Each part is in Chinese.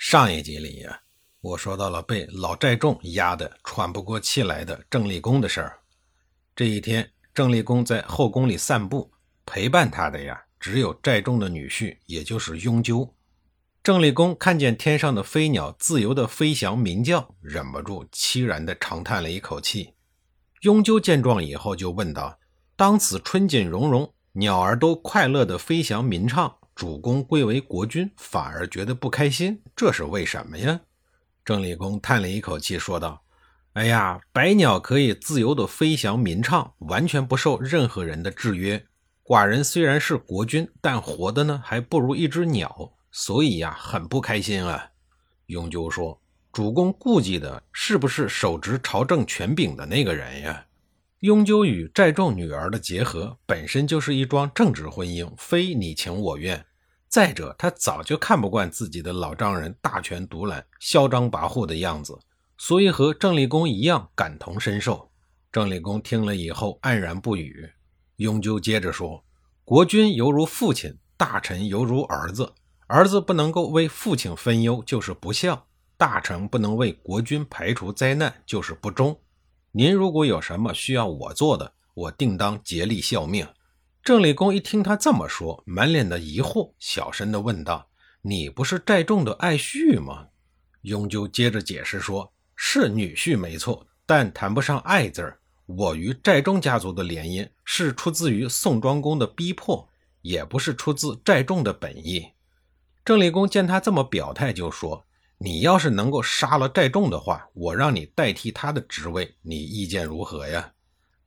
上一集里呀，我说到了被老寨众压得喘不过气来的郑立功的事儿。这一天，郑立功在后宫里散步，陪伴他的呀，只有寨众的女婿，也就是雍纠。郑立功看见天上的飞鸟自由地飞翔鸣叫，忍不住凄然地长叹了一口气。雍纠见状以后，就问道：“当此春景融融，鸟儿都快乐地飞翔鸣唱。”主公贵为国君，反而觉得不开心，这是为什么呀？郑立功叹了一口气，说道：“哎呀，百鸟可以自由的飞翔鸣唱，完全不受任何人的制约。寡人虽然是国君，但活的呢还不如一只鸟，所以呀，很不开心啊。”雍纠说：“主公顾忌的是不是手执朝政权柄的那个人呀？”雍纠与寨众女儿的结合本身就是一桩政治婚姻，非你情我愿。再者，他早就看不惯自己的老丈人大权独揽、嚣张跋扈的样子，所以和郑立功一样感同身受。郑立功听了以后黯然不语。雍纠接着说：“国君犹如父亲，大臣犹如儿子。儿子不能够为父亲分忧，就是不孝；大臣不能为国君排除灾难，就是不忠。您如果有什么需要我做的，我定当竭力效命。”郑立功一听他这么说，满脸的疑惑，小声的问道：“你不是寨众的爱婿吗？”雍纠接着解释说：“是女婿没错，但谈不上爱字儿。我与寨众家族的联姻是出自于宋庄公的逼迫，也不是出自寨众的本意。”郑立功见他这么表态，就说：“你要是能够杀了寨众的话，我让你代替他的职位，你意见如何呀？”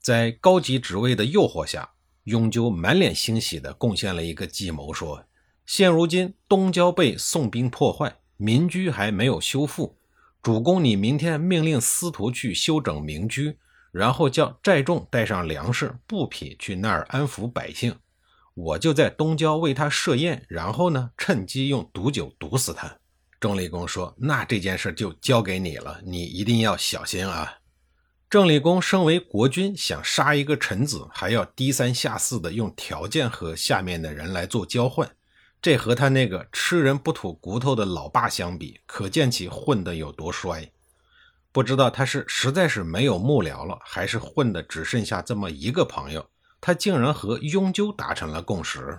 在高级职位的诱惑下。雍纠满脸欣喜地贡献了一个计谋，说：“现如今东郊被宋兵破坏，民居还没有修复。主公，你明天命令司徒去修整民居，然后叫寨众带上粮食、布匹去那儿安抚百姓。我就在东郊为他设宴，然后呢，趁机用毒酒毒死他。”钟离公说：“那这件事就交给你了，你一定要小心啊。”郑立功身为国君，想杀一个臣子，还要低三下四的用条件和下面的人来做交换，这和他那个吃人不吐骨头的老爸相比，可见其混得有多衰。不知道他是实在是没有幕僚了，还是混的只剩下这么一个朋友，他竟然和雍纠达成了共识。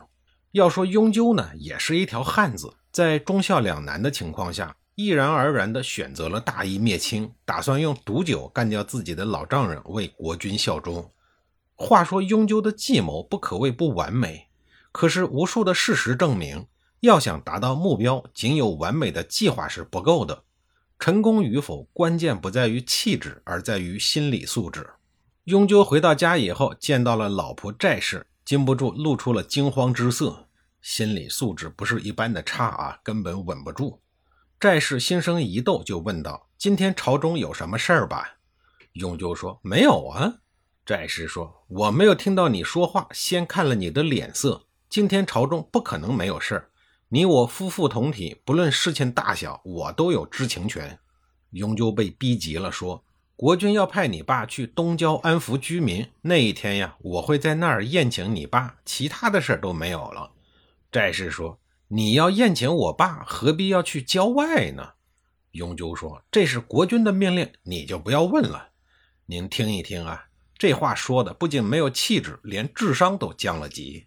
要说雍纠呢，也是一条汉子，在忠孝两难的情况下。毅然而然地选择了大义灭亲，打算用毒酒干掉自己的老丈人，为国君效忠。话说雍纠的计谋不可谓不完美，可是无数的事实证明，要想达到目标，仅有完美的计划是不够的。成功与否，关键不在于气质，而在于心理素质。雍纠回到家以后，见到了老婆债氏，禁不住露出了惊慌之色。心理素质不是一般的差啊，根本稳不住。债氏心生疑窦，就问道：“今天朝中有什么事儿吧？”雍纠说：“没有啊。”债氏说：“我没有听到你说话，先看了你的脸色。今天朝中不可能没有事儿。你我夫妇同体，不论事情大小，我都有知情权。”雍纠被逼急了，说：“国君要派你爸去东郊安抚居民，那一天呀，我会在那儿宴请你爸，其他的事儿都没有了。”债氏说。你要宴请我爸，何必要去郊外呢？雍纠说：“这是国君的命令，你就不要问了。您听一听啊，这话说的不仅没有气质，连智商都降了级。”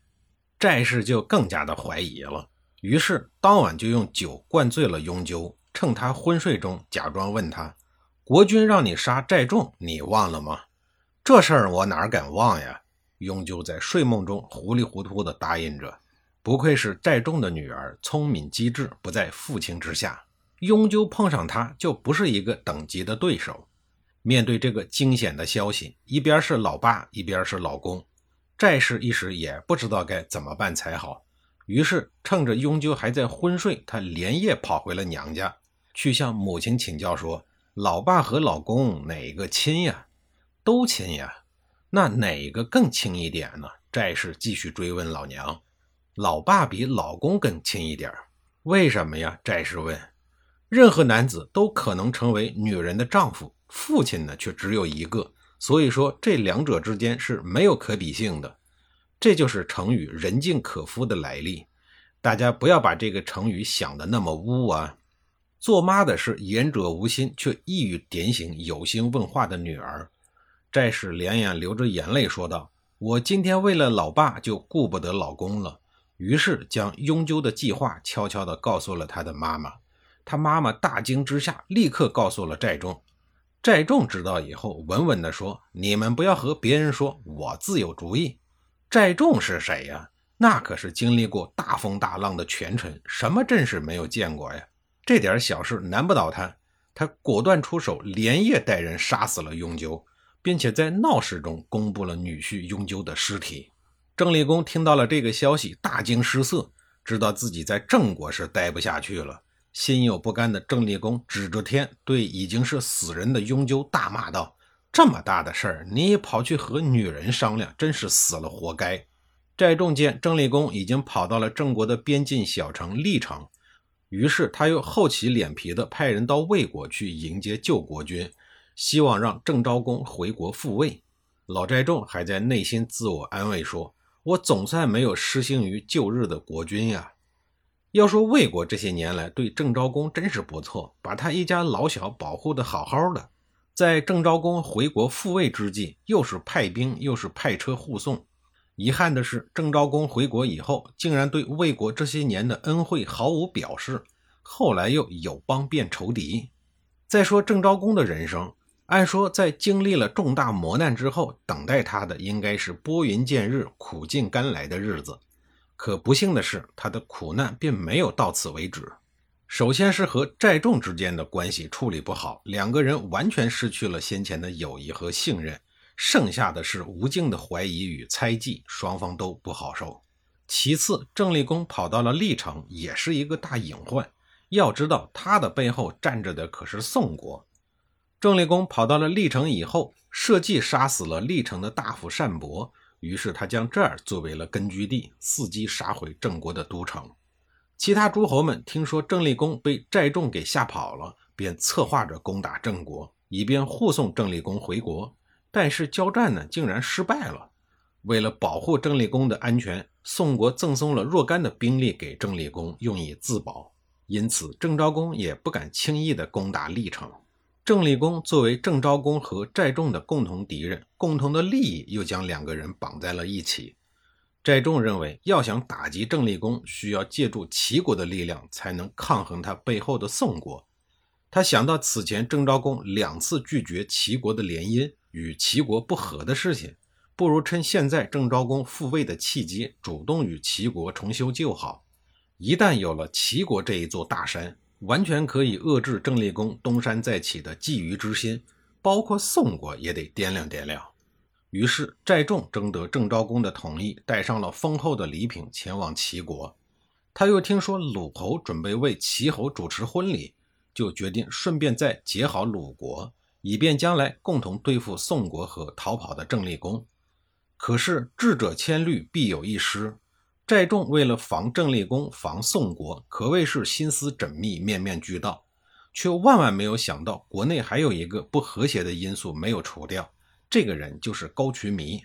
寨氏就更加的怀疑了，于是当晚就用酒灌醉了雍纠，趁他昏睡中，假装问他：“国君让你杀寨众，你忘了吗？”这事儿我哪敢忘呀？雍纠在睡梦中糊里糊涂地答应着。不愧是寨众的女儿，聪明机智，不在父亲之下。雍鸠碰上他就不是一个等级的对手。面对这个惊险的消息，一边是老爸，一边是老公，寨氏一时也不知道该怎么办才好。于是趁着雍鸠还在昏睡，他连夜跑回了娘家，去向母亲请教说：“老爸和老公哪个亲呀？都亲呀，那哪个更亲一点呢？”寨士继续追问老娘：“老爸比老公更亲一点为什么呀？”寨士问。任何男子都可能成为女人的丈夫，父亲呢却只有一个，所以说这两者之间是没有可比性的。这就是成语“人尽可夫”的来历。大家不要把这个成语想的那么污啊！做妈的是言者无心，却一语点醒有心问话的女儿。寨士连眼流着眼泪说道：“我今天为了老爸就顾不得老公了。”于是将永久的计划悄悄地告诉了他的妈妈。他妈妈大惊之下，立刻告诉了寨众。寨众知道以后，稳稳地说：“你们不要和别人说，我自有主意。”寨众是谁呀？那可是经历过大风大浪的权臣，什么阵势没有见过呀？这点小事难不倒他。他果断出手，连夜带人杀死了雍纠，并且在闹市中公布了女婿雍纠的尸体。郑立功听到了这个消息，大惊失色，知道自己在郑国是待不下去了。心有不甘的郑立功指着天，对已经是死人的雍纠大骂道：“这么大的事儿，你跑去和女人商量，真是死了活该！”寨众见郑立功已经跑到了郑国的边境小城历城，于是他又厚起脸皮的派人到魏国去迎接救国军，希望让郑昭公回国复位。老寨众还在内心自我安慰说：“我总算没有失信于旧日的国君呀。”要说魏国这些年来对郑昭公真是不错，把他一家老小保护的好好的。在郑昭公回国复位之际，又是派兵又是派车护送。遗憾的是，郑昭公回国以后，竟然对魏国这些年的恩惠毫无表示，后来又友邦变仇敌。再说郑昭公的人生，按说在经历了重大磨难之后，等待他的应该是拨云见日、苦尽甘来的日子。可不幸的是，他的苦难并没有到此为止。首先是和寨众之间的关系处理不好，两个人完全失去了先前的友谊和信任，剩下的是无尽的怀疑与猜忌，双方都不好受。其次，郑立功跑到了历城，也是一个大隐患。要知道，他的背后站着的可是宋国。郑立功跑到了历城以后，设计杀死了历城的大夫单伯。于是他将这儿作为了根据地，伺机杀回郑国的都城。其他诸侯们听说郑立功被寨众给吓跑了，便策划着攻打郑国，以便护送郑立功回国。但是交战呢，竟然失败了。为了保护郑立功的安全，宋国赠送了若干的兵力给郑立功，用以自保。因此，郑昭公也不敢轻易的攻打历城。郑立功作为郑昭公和寨众的共同敌人，共同的利益又将两个人绑在了一起。寨众认为，要想打击郑立功，需要借助齐国的力量才能抗衡他背后的宋国。他想到此前郑昭公两次拒绝齐国的联姻，与齐国不和的事情，不如趁现在郑昭公复位的契机，主动与齐国重修旧好。一旦有了齐国这一座大山，完全可以遏制郑立功东山再起的觊觎之心，包括宋国也得掂量掂量。于是寨众征得郑昭公的同意，带上了丰厚的礼品前往齐国。他又听说鲁侯准备为齐侯主持婚礼，就决定顺便再结好鲁国，以便将来共同对付宋国和逃跑的郑立功。可是智者千虑，必有一失。寨众为了防郑立功、防宋国，可谓是心思缜密、面面俱到，却万万没有想到，国内还有一个不和谐的因素没有除掉。这个人就是高渠弥。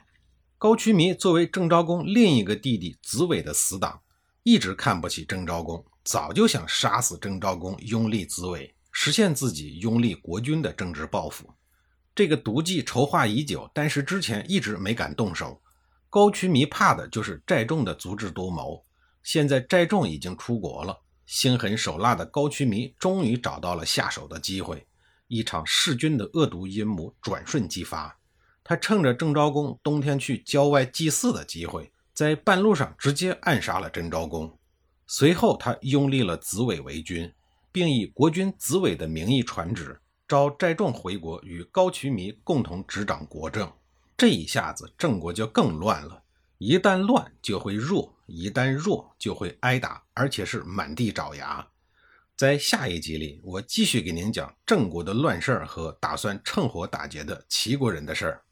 高渠弥作为郑昭公另一个弟弟子伟的死党，一直看不起郑昭公，早就想杀死郑昭公，拥立子伟，实现自己拥立国君的政治抱负。这个毒计筹划已久，但是之前一直没敢动手。高渠弥怕的就是寨众的足智多谋。现在寨众已经出国了，心狠手辣的高渠弥终于找到了下手的机会。一场弑君的恶毒阴谋转瞬即发。他趁着郑昭公冬天去郊外祭祀的机会，在半路上直接暗杀了郑昭公。随后，他拥立了子伟为君，并以国君子伟的名义传旨，召寨众回国，与高渠弥共同执掌国政。这一下子，郑国就更乱了。一旦乱就会弱，一旦弱就会挨打，而且是满地找牙。在下一集里，我继续给您讲郑国的乱事儿和打算趁火打劫的齐国人的事儿。